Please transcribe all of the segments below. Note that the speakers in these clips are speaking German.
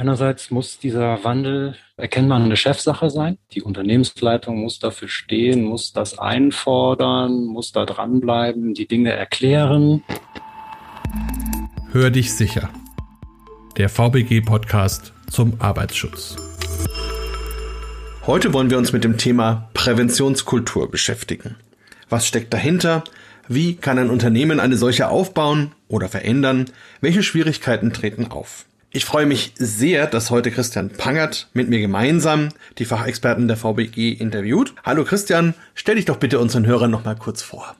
Einerseits muss dieser Wandel erkennbar eine Chefsache sein. Die Unternehmensleitung muss dafür stehen, muss das einfordern, muss da dranbleiben, die Dinge erklären. Hör dich sicher. Der VBG-Podcast zum Arbeitsschutz. Heute wollen wir uns mit dem Thema Präventionskultur beschäftigen. Was steckt dahinter? Wie kann ein Unternehmen eine solche aufbauen oder verändern? Welche Schwierigkeiten treten auf? Ich freue mich sehr, dass heute Christian Pangert mit mir gemeinsam die Fachexperten der VBG interviewt. Hallo Christian, stell dich doch bitte unseren Hörern noch mal kurz vor.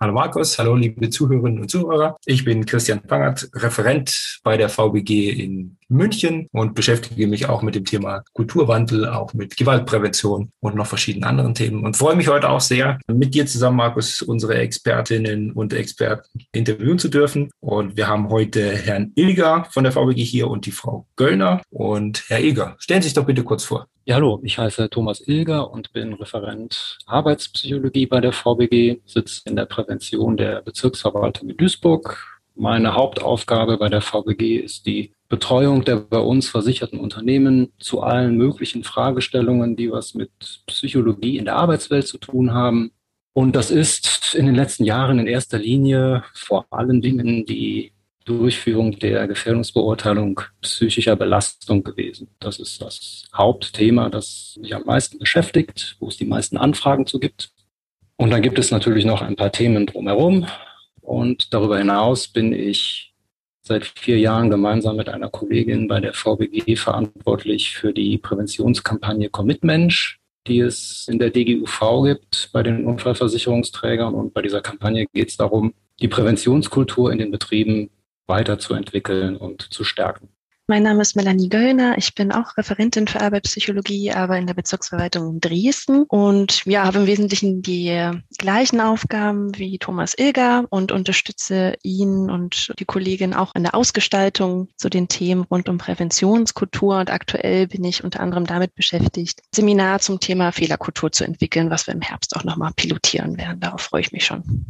Hallo Markus, hallo liebe Zuhörerinnen und Zuhörer. Ich bin Christian Pangert, Referent bei der VBG in München und beschäftige mich auch mit dem Thema Kulturwandel, auch mit Gewaltprävention und noch verschiedenen anderen Themen und freue mich heute auch sehr, mit dir zusammen, Markus, unsere Expertinnen und Experten interviewen zu dürfen. Und wir haben heute Herrn Ilger von der VBG hier und die Frau Göllner. Und Herr Ilger, stellen Sie sich doch bitte kurz vor. Ja, hallo, ich heiße Thomas Ilger und bin Referent Arbeitspsychologie bei der VBG, sitze in der Prävention der Bezirksverwaltung in Duisburg. Meine Hauptaufgabe bei der VBG ist die Betreuung der bei uns versicherten Unternehmen zu allen möglichen Fragestellungen, die was mit Psychologie in der Arbeitswelt zu tun haben. Und das ist in den letzten Jahren in erster Linie vor allen Dingen die Durchführung der Gefährdungsbeurteilung psychischer Belastung gewesen. Das ist das Hauptthema, das mich am meisten beschäftigt, wo es die meisten Anfragen zu gibt. Und dann gibt es natürlich noch ein paar Themen drumherum. Und darüber hinaus bin ich seit vier Jahren gemeinsam mit einer Kollegin bei der VBG verantwortlich für die Präventionskampagne Commitmensch, die es in der DGUV gibt bei den Unfallversicherungsträgern. Und bei dieser Kampagne geht es darum, die Präventionskultur in den Betrieben weiterzuentwickeln und zu stärken. Mein Name ist Melanie Göllner. Ich bin auch Referentin für Arbeitspsychologie, aber in der Bezirksverwaltung Dresden und ja, habe im Wesentlichen die gleichen Aufgaben wie Thomas Ilger und unterstütze ihn und die Kollegin auch in der Ausgestaltung zu den Themen rund um Präventionskultur. Und aktuell bin ich unter anderem damit beschäftigt, Seminar zum Thema Fehlerkultur zu entwickeln, was wir im Herbst auch nochmal pilotieren werden. Darauf freue ich mich schon.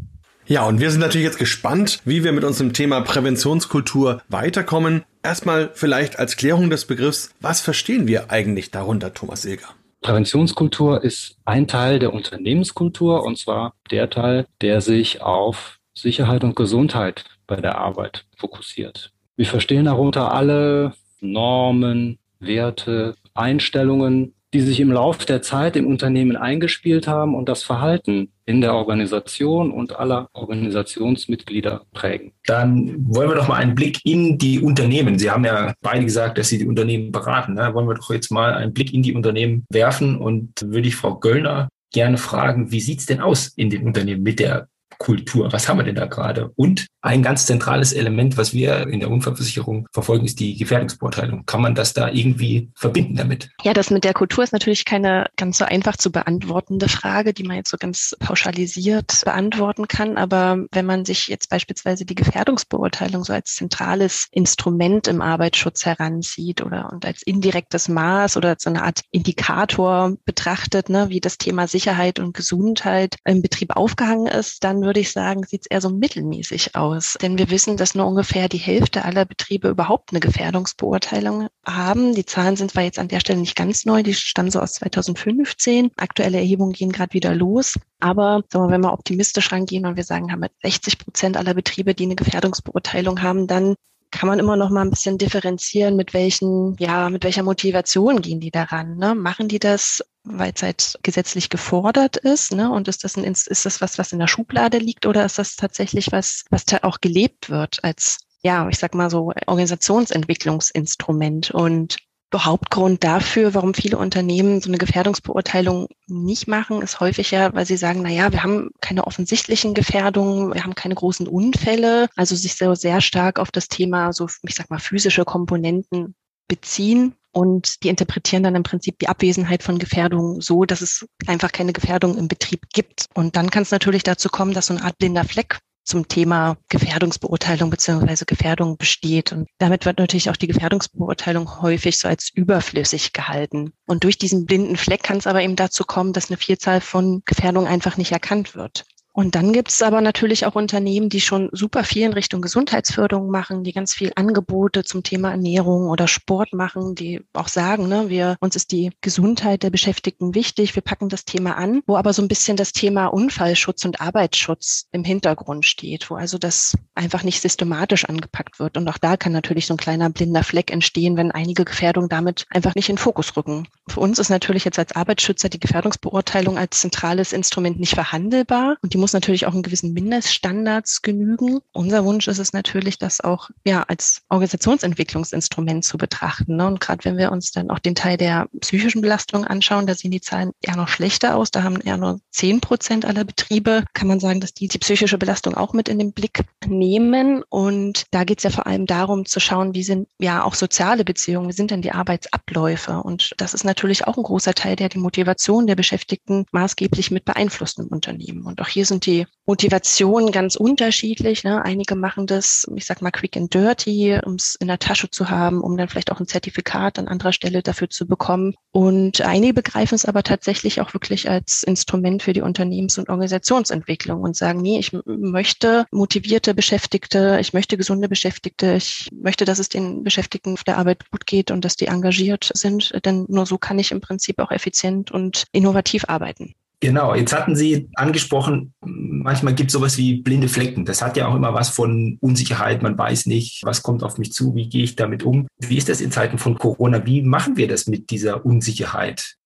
Ja, und wir sind natürlich jetzt gespannt, wie wir mit unserem Thema Präventionskultur weiterkommen. Erstmal vielleicht als Klärung des Begriffs, was verstehen wir eigentlich darunter, Thomas Ilger? Präventionskultur ist ein Teil der Unternehmenskultur und zwar der Teil, der sich auf Sicherheit und Gesundheit bei der Arbeit fokussiert. Wir verstehen darunter alle Normen, Werte, Einstellungen, die sich im Laufe der Zeit im Unternehmen eingespielt haben und das Verhalten in der Organisation und aller Organisationsmitglieder prägen. Dann wollen wir doch mal einen Blick in die Unternehmen. Sie haben ja beide gesagt, dass Sie die Unternehmen beraten. Ne? Wollen wir doch jetzt mal einen Blick in die Unternehmen werfen und würde ich Frau Göllner gerne fragen, wie sieht's denn aus in den Unternehmen mit der Kultur? Was haben wir denn da gerade? Und ein ganz zentrales Element, was wir in der Unfallversicherung verfolgen, ist die Gefährdungsbeurteilung. Kann man das da irgendwie verbinden damit? Ja, das mit der Kultur ist natürlich keine ganz so einfach zu beantwortende Frage, die man jetzt so ganz pauschalisiert beantworten kann. Aber wenn man sich jetzt beispielsweise die Gefährdungsbeurteilung so als zentrales Instrument im Arbeitsschutz heranzieht oder und als indirektes Maß oder so eine Art Indikator betrachtet, ne, wie das Thema Sicherheit und Gesundheit im Betrieb aufgehangen ist, dann würde ich sagen, sieht es eher so mittelmäßig aus. Denn wir wissen, dass nur ungefähr die Hälfte aller Betriebe überhaupt eine Gefährdungsbeurteilung haben. Die Zahlen sind zwar jetzt an der Stelle nicht ganz neu, die stammen so aus 2015. Aktuelle Erhebungen gehen gerade wieder los. Aber wir, wenn wir optimistisch rangehen und wir sagen, haben wir 60 Prozent aller Betriebe, die eine Gefährdungsbeurteilung haben, dann kann man immer noch mal ein bisschen differenzieren, mit welchen, ja, mit welcher Motivation gehen die daran? Ne? Machen die das, weil es halt gesetzlich gefordert ist, ne? Und ist das ein, ist das was, was in der Schublade liegt, oder ist das tatsächlich was, was auch gelebt wird als, ja, ich sag mal so Organisationsentwicklungsinstrument? Und Hauptgrund dafür, warum viele Unternehmen so eine Gefährdungsbeurteilung nicht machen, ist häufig ja, weil sie sagen, na ja, wir haben keine offensichtlichen Gefährdungen, wir haben keine großen Unfälle, also sich so sehr stark auf das Thema so, ich sag mal, physische Komponenten beziehen und die interpretieren dann im Prinzip die Abwesenheit von Gefährdungen so, dass es einfach keine Gefährdung im Betrieb gibt. Und dann kann es natürlich dazu kommen, dass so eine Art blinder Fleck zum Thema Gefährdungsbeurteilung beziehungsweise Gefährdung besteht. Und damit wird natürlich auch die Gefährdungsbeurteilung häufig so als überflüssig gehalten. Und durch diesen blinden Fleck kann es aber eben dazu kommen, dass eine Vielzahl von Gefährdungen einfach nicht erkannt wird. Und dann gibt es aber natürlich auch Unternehmen, die schon super viel in Richtung Gesundheitsförderung machen, die ganz viel Angebote zum Thema Ernährung oder Sport machen, die auch sagen, ne, wir, uns ist die Gesundheit der Beschäftigten wichtig, wir packen das Thema an, wo aber so ein bisschen das Thema Unfallschutz und Arbeitsschutz im Hintergrund steht, wo also das einfach nicht systematisch angepackt wird. Und auch da kann natürlich so ein kleiner blinder Fleck entstehen, wenn einige Gefährdungen damit einfach nicht in Fokus rücken. Für uns ist natürlich jetzt als Arbeitsschützer die Gefährdungsbeurteilung als zentrales Instrument nicht verhandelbar und die muss natürlich auch in gewissen Mindeststandards genügen. Unser Wunsch ist es natürlich, das auch ja als Organisationsentwicklungsinstrument zu betrachten. Ne? Und gerade wenn wir uns dann auch den Teil der psychischen Belastung anschauen, da sehen die Zahlen eher noch schlechter aus. Da haben eher nur zehn Prozent aller Betriebe, kann man sagen, dass die die psychische Belastung auch mit in den Blick nehmen. Und da geht es ja vor allem darum zu schauen, wie sind ja auch soziale Beziehungen, wie sind denn die Arbeitsabläufe. Und das ist natürlich auch ein großer Teil, der die Motivation der Beschäftigten maßgeblich mit beeinflusst im Unternehmen. Und auch hier sind die Motivationen ganz unterschiedlich. Ne? Einige machen das, ich sag mal, quick and dirty, um es in der Tasche zu haben, um dann vielleicht auch ein Zertifikat an anderer Stelle dafür zu bekommen. Und einige begreifen es aber tatsächlich auch wirklich als Instrument für die Unternehmens- und Organisationsentwicklung und sagen, nee, ich möchte motivierte Beschäftigte, ich möchte gesunde Beschäftigte, ich möchte, dass es den Beschäftigten auf der Arbeit gut geht und dass die engagiert sind, denn nur so kann ich im Prinzip auch effizient und innovativ arbeiten. Genau, jetzt hatten Sie angesprochen, manchmal gibt es sowas wie blinde Flecken. Das hat ja auch immer was von Unsicherheit. Man weiß nicht, was kommt auf mich zu, wie gehe ich damit um. Wie ist das in Zeiten von Corona? Wie machen wir das mit dieser Unsicherheit?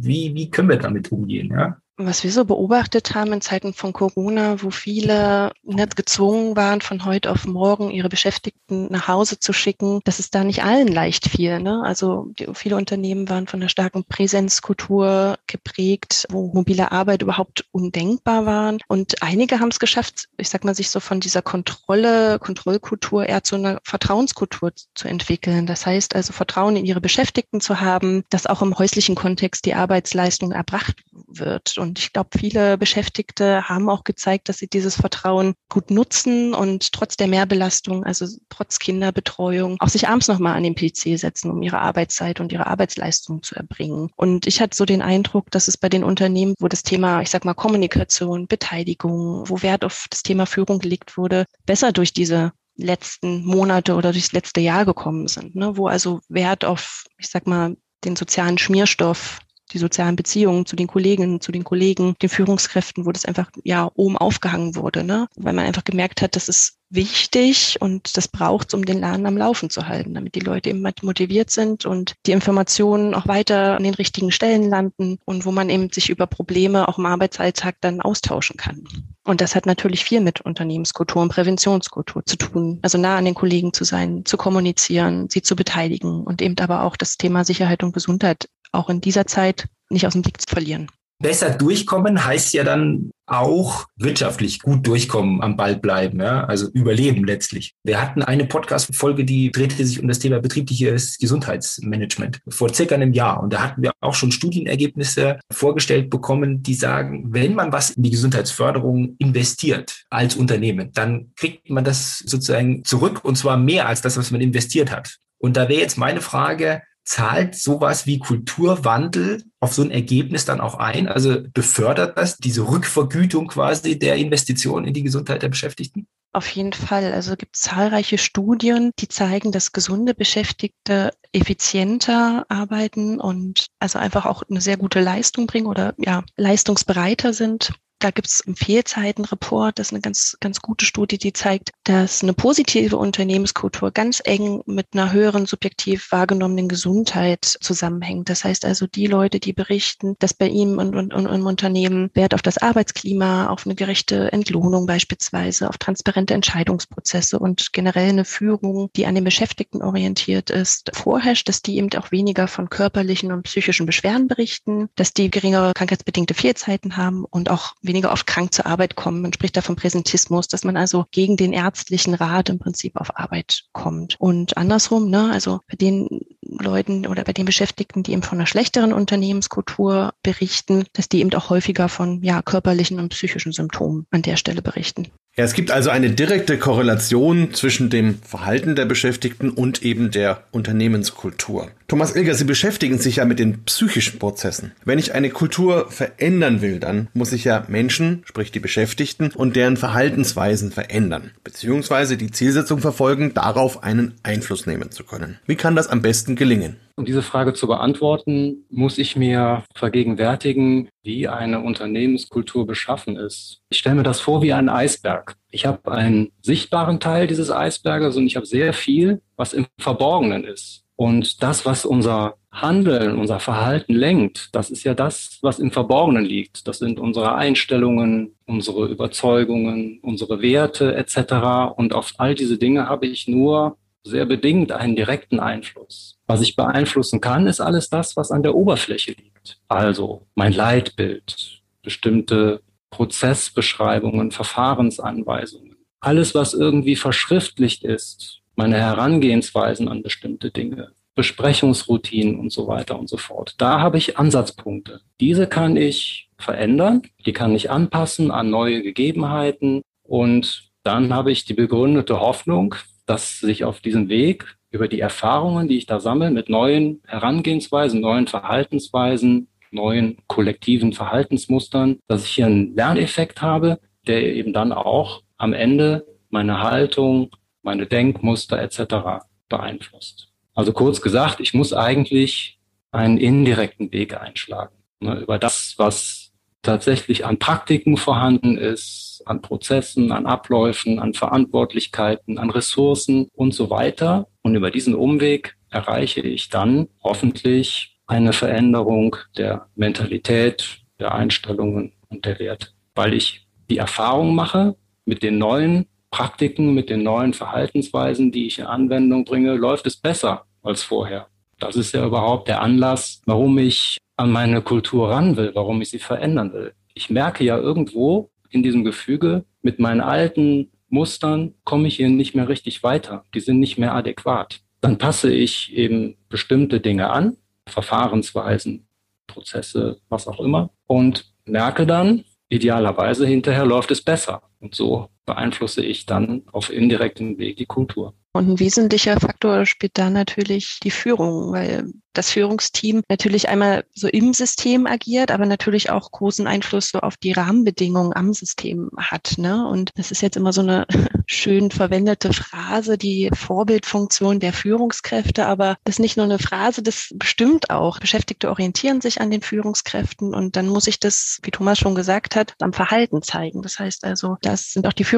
Wie, wie können wir damit umgehen? Ja? Was wir so beobachtet haben in Zeiten von Corona, wo viele nicht gezwungen waren, von heute auf morgen ihre Beschäftigten nach Hause zu schicken, das ist da nicht allen leicht fiel. Ne? Also die, viele Unternehmen waren von einer starken Präsenzkultur geprägt, wo mobile Arbeit überhaupt undenkbar waren. Und einige haben es geschafft, ich sag mal, sich so von dieser Kontrolle, Kontrollkultur eher zu einer Vertrauenskultur zu entwickeln. Das heißt also Vertrauen in ihre Beschäftigten zu haben, dass auch im häuslichen Kontext die Arbeitsleistung erbracht wird. Ich glaube, viele Beschäftigte haben auch gezeigt, dass sie dieses Vertrauen gut nutzen und trotz der Mehrbelastung, also trotz Kinderbetreuung, auch sich abends nochmal an den PC setzen, um ihre Arbeitszeit und ihre Arbeitsleistung zu erbringen. Und ich hatte so den Eindruck, dass es bei den Unternehmen, wo das Thema, ich sag mal, Kommunikation, Beteiligung, wo Wert auf das Thema Führung gelegt wurde, besser durch diese letzten Monate oder durchs letzte Jahr gekommen sind, ne? wo also Wert auf, ich sag mal, den sozialen Schmierstoff die sozialen Beziehungen zu den Kolleginnen, zu den Kollegen, den Führungskräften, wo das einfach ja oben aufgehangen wurde, ne? Weil man einfach gemerkt hat, das ist wichtig und das braucht um den Laden am Laufen zu halten, damit die Leute eben motiviert sind und die Informationen auch weiter an den richtigen Stellen landen und wo man eben sich über Probleme auch im Arbeitsalltag dann austauschen kann. Und das hat natürlich viel mit Unternehmenskultur und Präventionskultur zu tun. Also nah an den Kollegen zu sein, zu kommunizieren, sie zu beteiligen und eben aber auch das Thema Sicherheit und Gesundheit auch in dieser Zeit nicht aus dem Blick zu verlieren. Besser durchkommen heißt ja dann auch wirtschaftlich gut durchkommen, am Ball bleiben, ja, also überleben letztlich. Wir hatten eine Podcast-Folge, die drehte sich um das Thema betriebliches Gesundheitsmanagement vor circa einem Jahr. Und da hatten wir auch schon Studienergebnisse vorgestellt bekommen, die sagen, wenn man was in die Gesundheitsförderung investiert als Unternehmen, dann kriegt man das sozusagen zurück und zwar mehr als das, was man investiert hat. Und da wäre jetzt meine Frage, zahlt sowas wie Kulturwandel auf so ein Ergebnis dann auch ein? Also befördert das diese Rückvergütung quasi der Investition in die Gesundheit der Beschäftigten? Auf jeden Fall. Also es gibt zahlreiche Studien, die zeigen, dass gesunde Beschäftigte effizienter arbeiten und also einfach auch eine sehr gute Leistung bringen oder ja, leistungsbereiter sind da gibt es im Fehlzeitenreport, das ist eine ganz, ganz gute Studie, die zeigt, dass eine positive Unternehmenskultur ganz eng mit einer höheren subjektiv wahrgenommenen Gesundheit zusammenhängt. Das heißt also, die Leute, die berichten, dass bei ihm und, und, und im Unternehmen Wert auf das Arbeitsklima, auf eine gerechte Entlohnung beispielsweise, auf transparente Entscheidungsprozesse und generell eine Führung, die an den Beschäftigten orientiert ist, vorherrscht, dass die eben auch weniger von körperlichen und psychischen Beschwerden berichten, dass die geringere krankheitsbedingte Fehlzeiten haben und auch weniger oft krank zur Arbeit kommen. Man spricht da vom Präsentismus, dass man also gegen den ärztlichen Rat im Prinzip auf Arbeit kommt. Und andersrum, ne, also bei den Leuten oder bei den Beschäftigten, die eben von einer schlechteren Unternehmenskultur berichten, dass die eben auch häufiger von ja, körperlichen und psychischen Symptomen an der Stelle berichten. Ja, es gibt also eine direkte Korrelation zwischen dem Verhalten der Beschäftigten und eben der Unternehmenskultur. Thomas Ilger, Sie beschäftigen sich ja mit den psychischen Prozessen. Wenn ich eine Kultur verändern will, dann muss ich ja Menschen, sprich die Beschäftigten und deren Verhaltensweisen verändern, beziehungsweise die Zielsetzung verfolgen, darauf einen Einfluss nehmen zu können. Wie kann das am besten gelingen? Um diese Frage zu beantworten, muss ich mir vergegenwärtigen, wie eine Unternehmenskultur beschaffen ist. Ich stelle mir das vor wie ein Eisberg. Ich habe einen sichtbaren Teil dieses Eisberges und ich habe sehr viel, was im Verborgenen ist. Und das, was unser Handeln, unser Verhalten lenkt, das ist ja das, was im Verborgenen liegt. Das sind unsere Einstellungen, unsere Überzeugungen, unsere Werte etc. Und auf all diese Dinge habe ich nur sehr bedingt einen direkten Einfluss. Was ich beeinflussen kann, ist alles das, was an der Oberfläche liegt. Also mein Leitbild, bestimmte Prozessbeschreibungen, Verfahrensanweisungen. Alles, was irgendwie verschriftlicht ist, meine Herangehensweisen an bestimmte Dinge, Besprechungsroutinen und so weiter und so fort. Da habe ich Ansatzpunkte. Diese kann ich verändern, die kann ich anpassen an neue Gegebenheiten und dann habe ich die begründete Hoffnung, dass sich auf diesem Weg über die Erfahrungen, die ich da sammle, mit neuen Herangehensweisen, neuen Verhaltensweisen, neuen kollektiven Verhaltensmustern, dass ich hier einen Lerneffekt habe, der eben dann auch am Ende meine Haltung, meine Denkmuster etc. beeinflusst. Also kurz gesagt, ich muss eigentlich einen indirekten Weg einschlagen. Ne, über das, was tatsächlich an Praktiken vorhanden ist, an Prozessen, an Abläufen, an Verantwortlichkeiten, an Ressourcen und so weiter. Und über diesen Umweg erreiche ich dann hoffentlich eine Veränderung der Mentalität, der Einstellungen und der Werte, weil ich die Erfahrung mache mit den neuen Praktiken, mit den neuen Verhaltensweisen, die ich in Anwendung bringe, läuft es besser als vorher. Das ist ja überhaupt der Anlass, warum ich an meine Kultur ran will, warum ich sie verändern will. Ich merke ja irgendwo in diesem Gefüge, mit meinen alten Mustern komme ich hier nicht mehr richtig weiter. Die sind nicht mehr adäquat. Dann passe ich eben bestimmte Dinge an, Verfahrensweisen, Prozesse, was auch immer, und merke dann, idealerweise hinterher läuft es besser. Und so beeinflusse ich dann auf indirektem Weg die Kultur. Und ein wesentlicher Faktor spielt da natürlich die Führung, weil das Führungsteam natürlich einmal so im System agiert, aber natürlich auch großen Einfluss so auf die Rahmenbedingungen am System hat. Ne? Und das ist jetzt immer so eine schön verwendete Phrase, die Vorbildfunktion der Führungskräfte, aber das ist nicht nur eine Phrase, das bestimmt auch. Beschäftigte orientieren sich an den Führungskräften und dann muss ich das, wie Thomas schon gesagt hat, am Verhalten zeigen. Das heißt also, das sind auch die Führungskräfte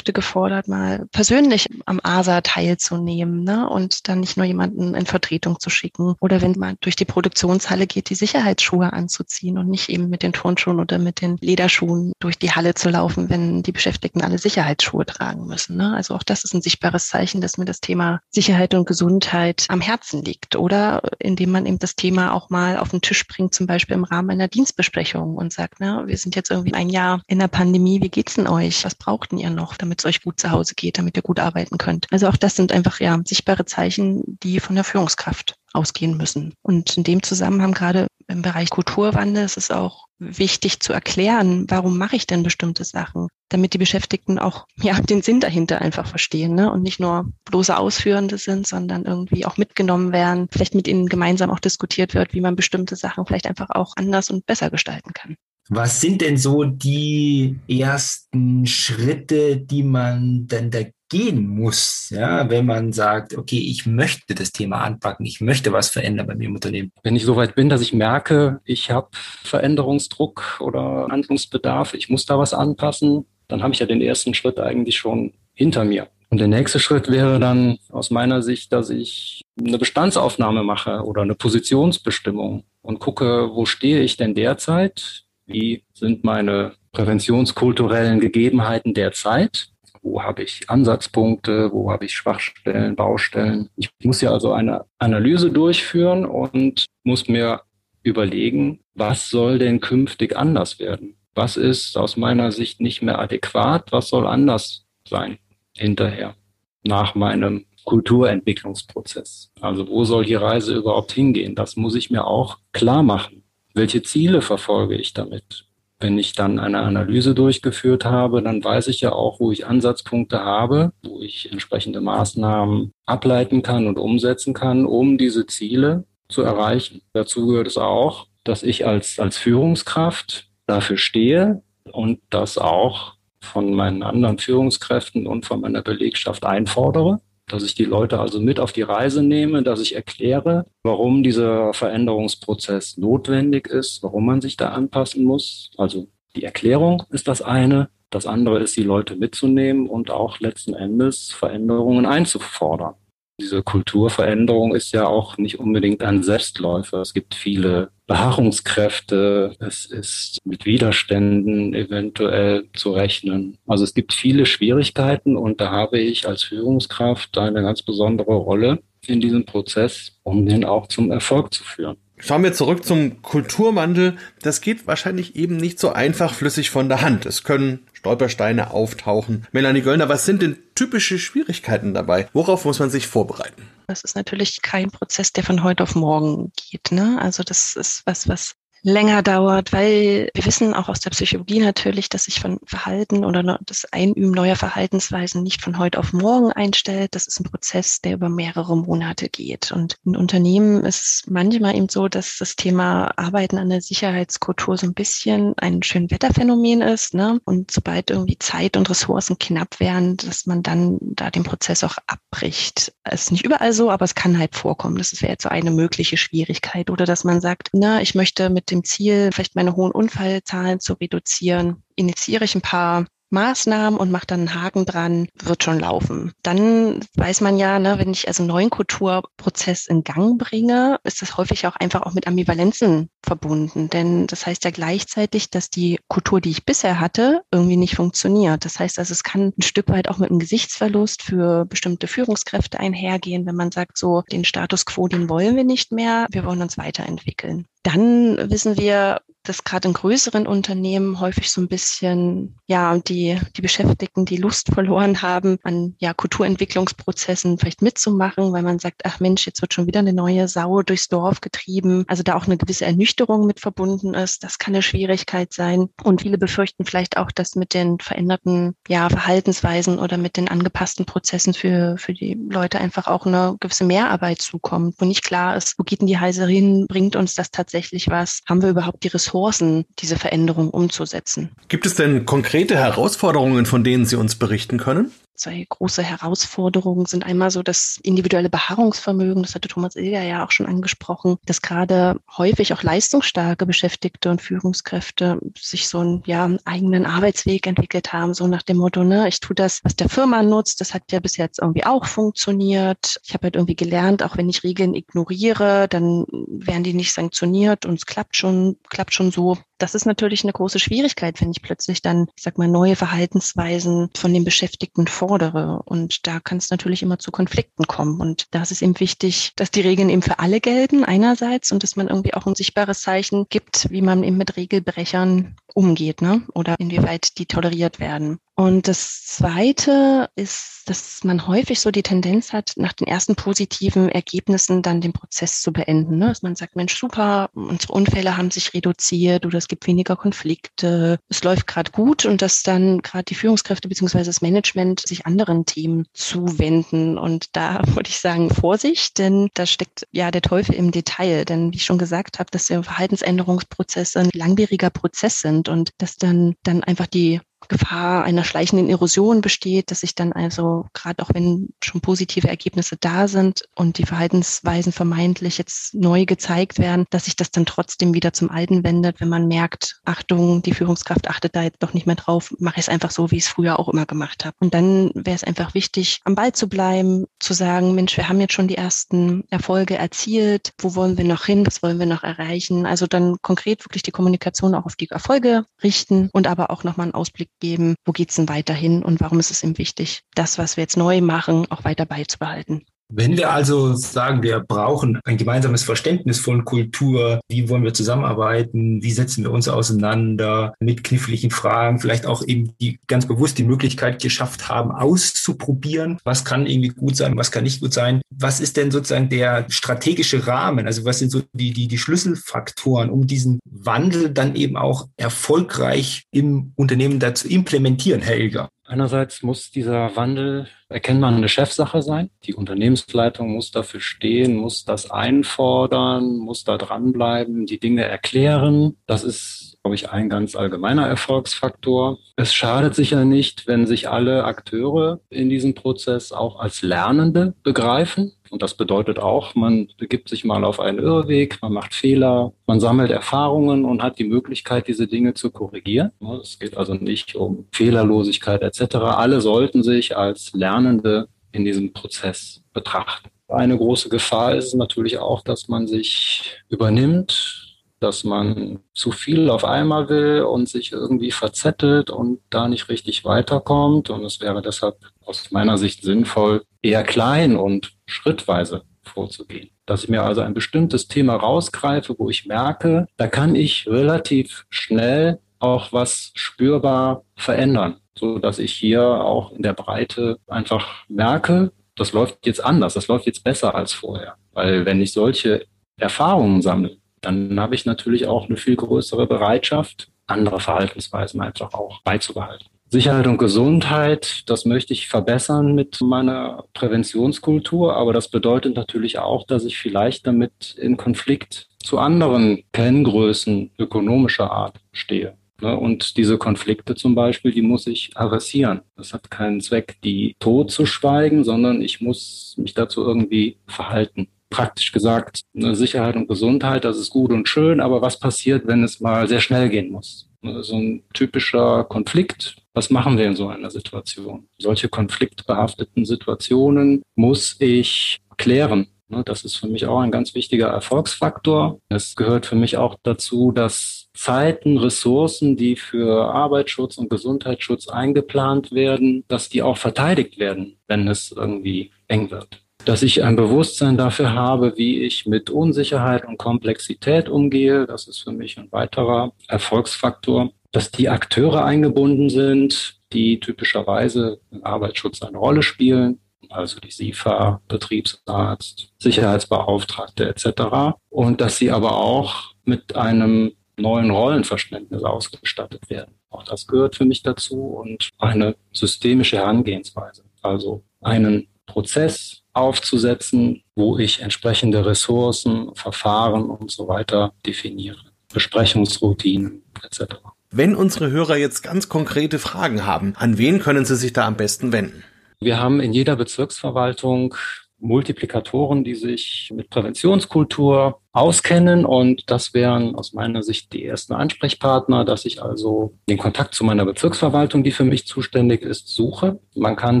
gefordert, mal persönlich am ASA teilzunehmen ne? und dann nicht nur jemanden in Vertretung zu schicken oder wenn man durch die Produktionshalle geht, die Sicherheitsschuhe anzuziehen und nicht eben mit den Turnschuhen oder mit den Lederschuhen durch die Halle zu laufen, wenn die Beschäftigten alle Sicherheitsschuhe tragen müssen. Ne? Also auch das ist ein sichtbares Zeichen, dass mir das Thema Sicherheit und Gesundheit am Herzen liegt. Oder indem man eben das Thema auch mal auf den Tisch bringt, zum Beispiel im Rahmen einer Dienstbesprechung und sagt, ne, wir sind jetzt irgendwie ein Jahr in der Pandemie, wie geht's denn euch? Was braucht denn ihr noch, damit es euch gut zu Hause geht, damit ihr gut arbeiten könnt? Also auch das sind einfach ja sichtbare Zeichen, die von der Führungskraft ausgehen müssen. Und in dem Zusammenhang gerade im Bereich Kulturwandel ist es auch wichtig zu erklären, warum mache ich denn bestimmte Sachen, damit die Beschäftigten auch ja den Sinn dahinter einfach verstehen ne? und nicht nur bloße Ausführende sind, sondern irgendwie auch mitgenommen werden, vielleicht mit ihnen gemeinsam auch diskutiert wird, wie man bestimmte Sachen vielleicht einfach auch anders und besser gestalten kann. Was sind denn so die ersten Schritte, die man denn da gehen muss, ja, wenn man sagt, okay, ich möchte das Thema anpacken, ich möchte was verändern bei mir im Unternehmen. Wenn ich so weit bin, dass ich merke, ich habe Veränderungsdruck oder Handlungsbedarf, ich muss da was anpassen, dann habe ich ja den ersten Schritt eigentlich schon hinter mir. Und der nächste Schritt wäre dann aus meiner Sicht, dass ich eine Bestandsaufnahme mache oder eine Positionsbestimmung und gucke, wo stehe ich denn derzeit? Wie sind meine präventionskulturellen Gegebenheiten derzeit? wo habe ich Ansatzpunkte, wo habe ich Schwachstellen, Baustellen. Ich muss ja also eine Analyse durchführen und muss mir überlegen, was soll denn künftig anders werden? Was ist aus meiner Sicht nicht mehr adäquat? Was soll anders sein hinterher nach meinem Kulturentwicklungsprozess? Also wo soll die Reise überhaupt hingehen? Das muss ich mir auch klar machen. Welche Ziele verfolge ich damit? Wenn ich dann eine Analyse durchgeführt habe, dann weiß ich ja auch, wo ich Ansatzpunkte habe, wo ich entsprechende Maßnahmen ableiten kann und umsetzen kann, um diese Ziele zu erreichen. Dazu gehört es auch, dass ich als, als Führungskraft dafür stehe und das auch von meinen anderen Führungskräften und von meiner Belegschaft einfordere, dass ich die Leute also mit auf die Reise nehme, dass ich erkläre, warum dieser Veränderungsprozess notwendig ist, warum man sich da anpassen muss. Also die Erklärung ist das eine. Das andere ist, die Leute mitzunehmen und auch letzten Endes Veränderungen einzufordern. Diese Kulturveränderung ist ja auch nicht unbedingt ein Selbstläufer. Es gibt viele Beharrungskräfte, es ist mit Widerständen eventuell zu rechnen. Also es gibt viele Schwierigkeiten und da habe ich als Führungskraft eine ganz besondere Rolle in diesem Prozess, um den auch zum Erfolg zu führen. Schauen wir zurück zum Kulturwandel. Das geht wahrscheinlich eben nicht so einfach flüssig von der Hand. Es können Stolpersteine auftauchen. Melanie Göllner, was sind denn typische Schwierigkeiten dabei? Worauf muss man sich vorbereiten? Das ist natürlich kein Prozess, der von heute auf morgen geht. Ne? Also das ist was, was länger dauert, weil wir wissen auch aus der Psychologie natürlich, dass sich von Verhalten oder das Einüben neuer Verhaltensweisen nicht von heute auf morgen einstellt. Das ist ein Prozess, der über mehrere Monate geht. Und in Unternehmen ist manchmal eben so, dass das Thema Arbeiten an der Sicherheitskultur so ein bisschen ein schön Wetterphänomen ist. Ne? Und sobald irgendwie Zeit und Ressourcen knapp werden, dass man dann da den Prozess auch abbricht. Es ist nicht überall so, aber es kann halt vorkommen. Das wäre jetzt so eine mögliche Schwierigkeit. Oder dass man sagt, na, ich möchte mit dem Ziel, vielleicht meine hohen Unfallzahlen zu reduzieren, initiiere ich ein paar Maßnahmen und mache dann einen Haken dran, wird schon laufen. Dann weiß man ja, ne, wenn ich also einen neuen Kulturprozess in Gang bringe, ist das häufig auch einfach auch mit Ambivalenzen verbunden. Denn das heißt ja gleichzeitig, dass die Kultur, die ich bisher hatte, irgendwie nicht funktioniert. Das heißt also, es kann ein Stück weit auch mit einem Gesichtsverlust für bestimmte Führungskräfte einhergehen, wenn man sagt, so den Status quo, den wollen wir nicht mehr, wir wollen uns weiterentwickeln. Dann wissen wir, dass gerade in größeren Unternehmen häufig so ein bisschen, ja, die, die Beschäftigten die Lust verloren haben, an ja, Kulturentwicklungsprozessen vielleicht mitzumachen, weil man sagt, ach Mensch, jetzt wird schon wieder eine neue Sau durchs Dorf getrieben. Also da auch eine gewisse Ernüchterung mit verbunden ist. Das kann eine Schwierigkeit sein. Und viele befürchten vielleicht auch, dass mit den veränderten ja, Verhaltensweisen oder mit den angepassten Prozessen für, für die Leute einfach auch eine gewisse Mehrarbeit zukommt, wo nicht klar ist, wo geht denn die Heise hin, bringt uns das tatsächlich was? Haben wir überhaupt die Ressourcen? Ressourcen, diese Veränderung umzusetzen. Gibt es denn konkrete Herausforderungen, von denen Sie uns berichten können? Zwei große Herausforderungen sind. Einmal so das individuelle Beharrungsvermögen, das hatte Thomas Ilger ja auch schon angesprochen, dass gerade häufig auch leistungsstarke Beschäftigte und Führungskräfte sich so einen ja, eigenen Arbeitsweg entwickelt haben, so nach dem Motto, ne, ich tue das, was der Firma nutzt, das hat ja bis jetzt irgendwie auch funktioniert. Ich habe halt irgendwie gelernt, auch wenn ich Regeln ignoriere, dann werden die nicht sanktioniert und es klappt schon, klappt schon so das ist natürlich eine große Schwierigkeit, wenn ich plötzlich dann, ich sag mal, neue Verhaltensweisen von den Beschäftigten fordere. Und da kann es natürlich immer zu Konflikten kommen. Und da ist es eben wichtig, dass die Regeln eben für alle gelten, einerseits, und dass man irgendwie auch ein sichtbares Zeichen gibt, wie man eben mit Regelbrechern umgeht, ne? Oder inwieweit die toleriert werden. Und das Zweite ist, dass man häufig so die Tendenz hat, nach den ersten positiven Ergebnissen dann den Prozess zu beenden. Ne? Dass man sagt, Mensch, super, unsere Unfälle haben sich reduziert oder es gibt weniger Konflikte, es läuft gerade gut und dass dann gerade die Führungskräfte beziehungsweise das Management sich anderen Themen zuwenden. Und da würde ich sagen, Vorsicht, denn da steckt ja der Teufel im Detail. Denn wie ich schon gesagt habe, dass ja Verhaltensänderungsprozesse ein langwieriger Prozess sind und dass dann, dann einfach die Gefahr einer schleichenden Erosion besteht, dass sich dann also, gerade auch wenn schon positive Ergebnisse da sind und die Verhaltensweisen vermeintlich jetzt neu gezeigt werden, dass sich das dann trotzdem wieder zum Alten wendet, wenn man merkt, Achtung, die Führungskraft achtet da jetzt doch nicht mehr drauf, mache ich es einfach so, wie ich es früher auch immer gemacht habe. Und dann wäre es einfach wichtig, am Ball zu bleiben, zu sagen, Mensch, wir haben jetzt schon die ersten Erfolge erzielt, wo wollen wir noch hin, was wollen wir noch erreichen? Also dann konkret wirklich die Kommunikation auch auf die Erfolge richten und aber auch nochmal einen Ausblick geben, wo geht's denn weiterhin und warum ist es ihm wichtig, das, was wir jetzt neu machen, auch weiter beizubehalten. Wenn wir also sagen, wir brauchen ein gemeinsames Verständnis von Kultur, wie wollen wir zusammenarbeiten, wie setzen wir uns auseinander mit kniffligen Fragen, vielleicht auch eben die ganz bewusst die Möglichkeit geschafft haben, auszuprobieren, was kann irgendwie gut sein, was kann nicht gut sein. Was ist denn sozusagen der strategische Rahmen? Also was sind so die, die, die Schlüsselfaktoren, um diesen Wandel dann eben auch erfolgreich im Unternehmen dazu implementieren, Ilger? Einerseits muss dieser Wandel erkennbar eine Chefsache sein. Die Unternehmensleitung muss dafür stehen, muss das einfordern, muss da dranbleiben, die Dinge erklären. Das ist, glaube ich, ein ganz allgemeiner Erfolgsfaktor. Es schadet sicher nicht, wenn sich alle Akteure in diesem Prozess auch als Lernende begreifen. Und das bedeutet auch, man begibt sich mal auf einen Irrweg, man macht Fehler, man sammelt Erfahrungen und hat die Möglichkeit, diese Dinge zu korrigieren. Es geht also nicht um Fehlerlosigkeit etc. Alle sollten sich als Lernende in diesem Prozess betrachten. Eine große Gefahr ist natürlich auch, dass man sich übernimmt, dass man zu viel auf einmal will und sich irgendwie verzettelt und da nicht richtig weiterkommt. Und es wäre deshalb aus meiner Sicht sinnvoll, eher klein und schrittweise vorzugehen. Dass ich mir also ein bestimmtes Thema rausgreife, wo ich merke, da kann ich relativ schnell auch was spürbar verändern, so dass ich hier auch in der Breite einfach merke, das läuft jetzt anders, das läuft jetzt besser als vorher. Weil wenn ich solche Erfahrungen sammle, dann habe ich natürlich auch eine viel größere Bereitschaft, andere Verhaltensweisen einfach auch beizubehalten. Sicherheit und Gesundheit, das möchte ich verbessern mit meiner Präventionskultur, aber das bedeutet natürlich auch, dass ich vielleicht damit in Konflikt zu anderen Kenngrößen ökonomischer Art stehe. Ne? Und diese Konflikte zum Beispiel, die muss ich adressieren. Das hat keinen Zweck, die tot zu schweigen, sondern ich muss mich dazu irgendwie verhalten praktisch gesagt, eine Sicherheit und Gesundheit, das ist gut und schön, aber was passiert, wenn es mal sehr schnell gehen muss? So ein typischer Konflikt. Was machen wir in so einer Situation? Solche konfliktbehafteten Situationen muss ich klären. Ne, das ist für mich auch ein ganz wichtiger Erfolgsfaktor. Es gehört für mich auch dazu, dass Zeiten, Ressourcen, die für Arbeitsschutz und Gesundheitsschutz eingeplant werden, dass die auch verteidigt werden, wenn es irgendwie eng wird dass ich ein Bewusstsein dafür habe, wie ich mit Unsicherheit und Komplexität umgehe. Das ist für mich ein weiterer Erfolgsfaktor. Dass die Akteure eingebunden sind, die typischerweise im Arbeitsschutz eine Rolle spielen, also die SIFA, Betriebsarzt, Sicherheitsbeauftragte etc. Und dass sie aber auch mit einem neuen Rollenverständnis ausgestattet werden. Auch das gehört für mich dazu und eine systemische Herangehensweise. Also einen Prozess aufzusetzen, wo ich entsprechende Ressourcen, Verfahren und so weiter definiere. Besprechungsroutinen etc. Wenn unsere Hörer jetzt ganz konkrete Fragen haben, an wen können sie sich da am besten wenden? Wir haben in jeder Bezirksverwaltung Multiplikatoren, die sich mit Präventionskultur auskennen und das wären aus meiner Sicht die ersten Ansprechpartner, dass ich also den Kontakt zu meiner Bezirksverwaltung, die für mich zuständig ist, suche. Man kann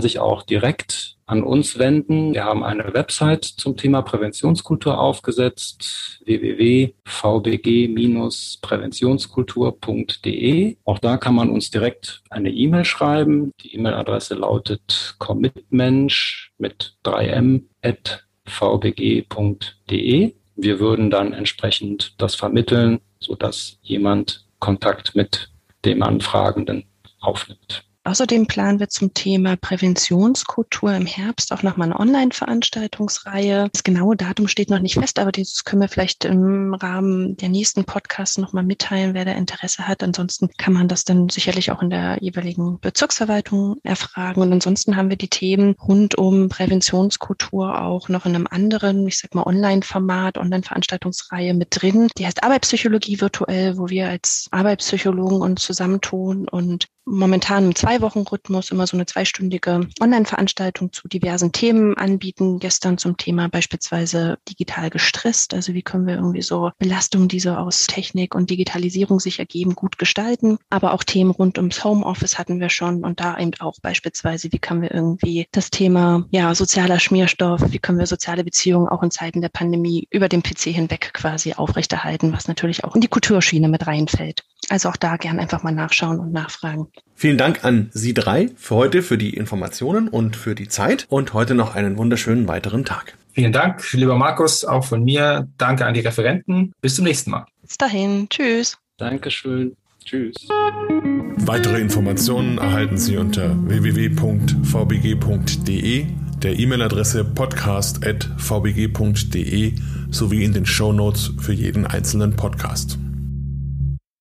sich auch direkt an uns wenden. Wir haben eine Website zum Thema Präventionskultur aufgesetzt, www.vbg-präventionskultur.de. Auch da kann man uns direkt eine E-Mail schreiben. Die E-Mail-Adresse lautet commitmensch mit 3m at vbg.de. Wir würden dann entsprechend das vermitteln, sodass jemand Kontakt mit dem Anfragenden aufnimmt. Außerdem planen wir zum Thema Präventionskultur im Herbst auch nochmal eine Online-Veranstaltungsreihe. Das genaue Datum steht noch nicht fest, aber das können wir vielleicht im Rahmen der nächsten Podcasts nochmal mitteilen, wer da Interesse hat. Ansonsten kann man das dann sicherlich auch in der jeweiligen Bezirksverwaltung erfragen. Und ansonsten haben wir die Themen rund um Präventionskultur auch noch in einem anderen, ich sag mal, Online-Format, Online-Veranstaltungsreihe mit drin. Die heißt Arbeitspsychologie virtuell, wo wir als Arbeitspsychologen uns zusammentun und momentan im Zwei-Wochen-Rhythmus immer so eine zweistündige Online-Veranstaltung zu diversen Themen anbieten. Gestern zum Thema beispielsweise digital gestresst. Also wie können wir irgendwie so Belastungen, die so aus Technik und Digitalisierung sich ergeben, gut gestalten. Aber auch Themen rund ums Homeoffice hatten wir schon und da eben auch beispielsweise, wie können wir irgendwie das Thema, ja, sozialer Schmierstoff, wie können wir soziale Beziehungen auch in Zeiten der Pandemie über den PC hinweg quasi aufrechterhalten, was natürlich auch in die Kulturschiene mit reinfällt. Also auch da gern einfach mal nachschauen und nachfragen. Vielen Dank an Sie drei für heute, für die Informationen und für die Zeit und heute noch einen wunderschönen weiteren Tag. Vielen Dank, lieber Markus, auch von mir. Danke an die Referenten. Bis zum nächsten Mal. Bis dahin. Tschüss. Dankeschön. Tschüss. Weitere Informationen erhalten Sie unter www.vbg.de, der E-Mail-Adresse podcast.vbg.de sowie in den Show Notes für jeden einzelnen Podcast.